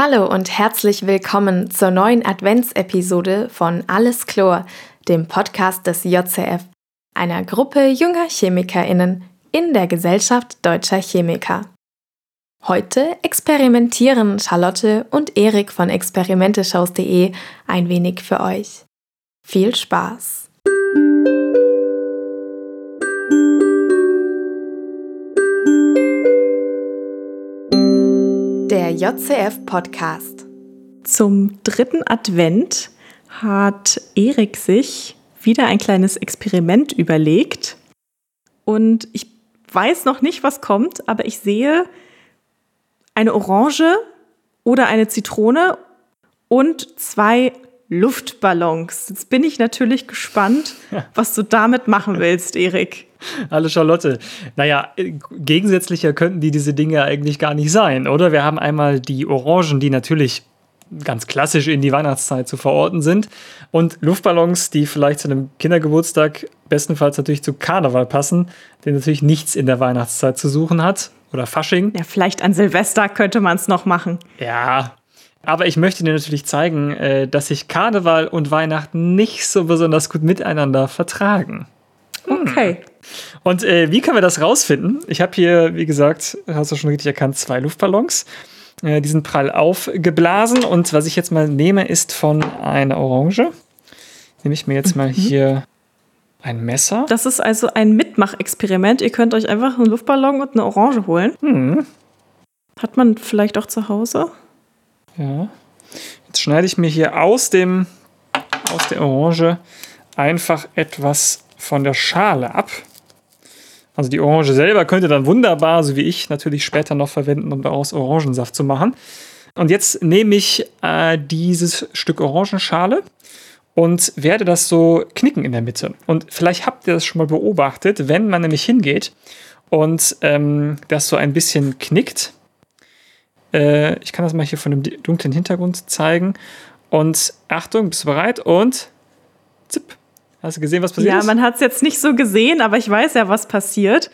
Hallo und herzlich willkommen zur neuen Adventsepisode von Alles Chlor, dem Podcast des JCF, einer Gruppe junger ChemikerInnen in der Gesellschaft deutscher Chemiker. Heute experimentieren Charlotte und Erik von experimenteshows.de ein wenig für euch. Viel Spaß! JCF Podcast. Zum dritten Advent hat Erik sich wieder ein kleines Experiment überlegt. Und ich weiß noch nicht, was kommt, aber ich sehe eine Orange oder eine Zitrone und zwei Luftballons. Jetzt bin ich natürlich gespannt, was du damit machen willst, Erik. Hallo Charlotte. Naja, gegensätzlicher könnten die diese Dinge eigentlich gar nicht sein, oder? Wir haben einmal die Orangen, die natürlich ganz klassisch in die Weihnachtszeit zu verorten sind und Luftballons, die vielleicht zu einem Kindergeburtstag bestenfalls natürlich zu Karneval passen, der natürlich nichts in der Weihnachtszeit zu suchen hat oder Fasching. Ja, vielleicht an Silvester könnte man es noch machen. Ja, aber ich möchte dir natürlich zeigen, äh, dass sich Karneval und Weihnachten nicht so besonders gut miteinander vertragen. Okay. Hm. Und äh, wie können wir das rausfinden? Ich habe hier, wie gesagt, hast du schon richtig erkannt, zwei Luftballons. Äh, die sind prall aufgeblasen. Und was ich jetzt mal nehme, ist von einer Orange. Nehme ich mir jetzt mal mhm. hier ein Messer. Das ist also ein Mitmachexperiment. Ihr könnt euch einfach einen Luftballon und eine Orange holen. Mhm. Hat man vielleicht auch zu Hause? Ja. Jetzt schneide ich mir hier aus dem aus der Orange einfach etwas von der Schale ab. Also die Orange selber könnte dann wunderbar, so wie ich, natürlich später noch verwenden, um daraus Orangensaft zu machen. Und jetzt nehme ich äh, dieses Stück Orangenschale und werde das so knicken in der Mitte. Und vielleicht habt ihr das schon mal beobachtet, wenn man nämlich hingeht und ähm, das so ein bisschen knickt, äh, ich kann das mal hier von dem dunklen Hintergrund zeigen. Und Achtung, bist du bereit? Und zipp. Hast du gesehen, was passiert ja, ist? Ja, man hat es jetzt nicht so gesehen, aber ich weiß ja, was passiert.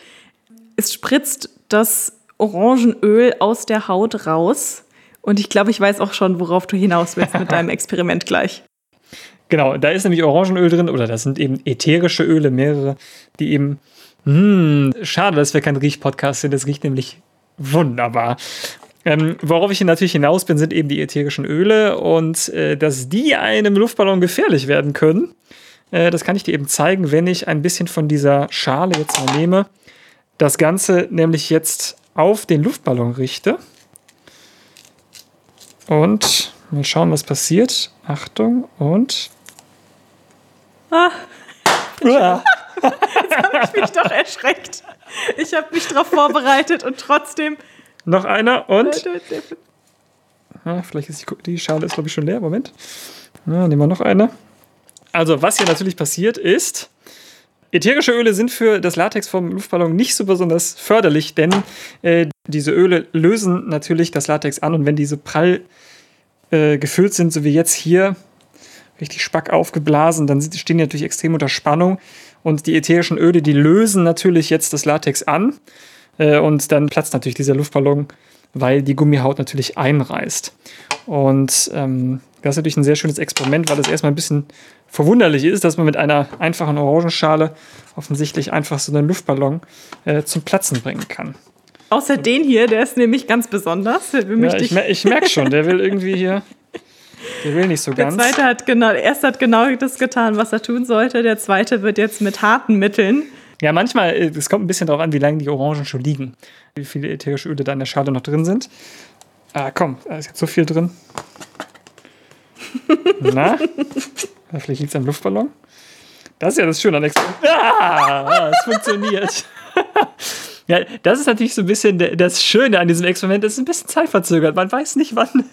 Es spritzt das Orangenöl aus der Haut raus. Und ich glaube, ich weiß auch schon, worauf du hinaus willst mit deinem Experiment gleich. Genau, da ist nämlich Orangenöl drin oder das sind eben ätherische Öle, mehrere, die eben. Mh, hm, schade, dass wir kein Riech-Podcast sind. Das riecht nämlich wunderbar. Ähm, worauf ich natürlich hinaus bin, sind eben die ätherischen Öle und äh, dass die einem Luftballon gefährlich werden können. Äh, das kann ich dir eben zeigen, wenn ich ein bisschen von dieser Schale jetzt mal nehme. Das Ganze nämlich jetzt auf den Luftballon richte. Und mal schauen, was passiert. Achtung und. Ah. ah. Jetzt habe ich mich doch erschreckt. Ich habe mich darauf vorbereitet und trotzdem noch einer und. Ja, vielleicht ist die, die Schale ist, glaube ich, schon leer. Moment. Ja, nehmen wir noch eine. Also, was hier natürlich passiert ist, ätherische Öle sind für das Latex vom Luftballon nicht so besonders förderlich, denn äh, diese Öle lösen natürlich das Latex an und wenn diese prall äh, gefüllt sind, so wie jetzt hier, richtig spack aufgeblasen, dann stehen die natürlich extrem unter Spannung und die ätherischen Öle, die lösen natürlich jetzt das Latex an und dann platzt natürlich dieser Luftballon, weil die Gummihaut natürlich einreißt. Und ähm, das ist natürlich ein sehr schönes Experiment, weil es erstmal ein bisschen verwunderlich ist, dass man mit einer einfachen Orangenschale offensichtlich einfach so einen Luftballon äh, zum Platzen bringen kann. Außer den hier, der ist nämlich ganz besonders. Ja, ich, mer ich merke schon, der will irgendwie hier. Der will nicht so der ganz. Der zweite hat genau, der erste hat genau das getan, was er tun sollte. Der zweite wird jetzt mit harten Mitteln ja, manchmal, äh, es kommt ein bisschen darauf an, wie lange die Orangen schon liegen. Wie viele ätherische Öle da in der Schale noch drin sind. Ah, komm, da ist jetzt so viel drin. Na? Vielleicht liegt es am Luftballon. Das ist ja das Schöne an Experiment. Ah, es funktioniert. ja, das ist natürlich so ein bisschen das Schöne an diesem Experiment. Es ist ein bisschen zeitverzögert. Man weiß nicht, wann,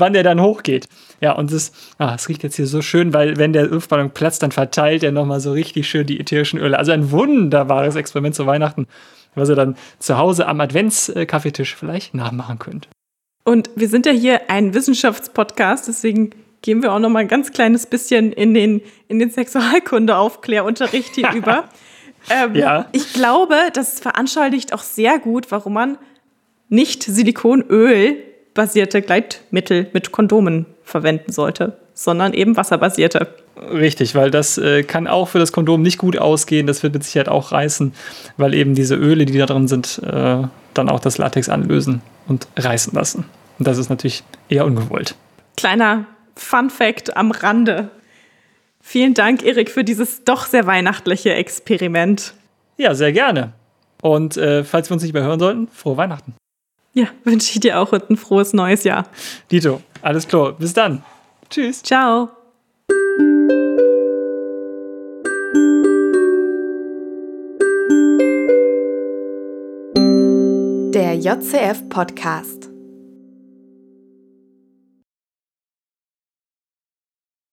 wann der dann hochgeht. Ja, und es, ah, es riecht jetzt hier so schön, weil wenn der Luftballon platzt, dann verteilt er nochmal so richtig schön die ätherischen Öle. Also ein wunderbares Experiment zu Weihnachten, was ihr dann zu Hause am Adventskaffeetisch vielleicht nachmachen könnt. Und wir sind ja hier ein Wissenschaftspodcast, deswegen gehen wir auch noch mal ein ganz kleines bisschen in den, in den Sexualkunde-Aufklärunterricht hier über. Ähm, ja. Ich glaube, das veranschaulicht auch sehr gut, warum man nicht Silikonöl basierte Gleitmittel mit Kondomen verwenden sollte, sondern eben wasserbasierte. Richtig, weil das äh, kann auch für das Kondom nicht gut ausgehen. Das wird mit Sicherheit auch reißen, weil eben diese Öle, die da drin sind, äh, dann auch das Latex anlösen und reißen lassen. Und das ist natürlich eher ungewollt. Kleiner Fun Fact am Rande. Vielen Dank, Erik, für dieses doch sehr weihnachtliche Experiment. Ja, sehr gerne. Und äh, falls wir uns nicht mehr hören sollten, frohe Weihnachten. Ja, wünsche ich dir auch ein frohes neues Jahr. Dito, alles klar. Bis dann. Tschüss. Ciao. Der JCF Podcast.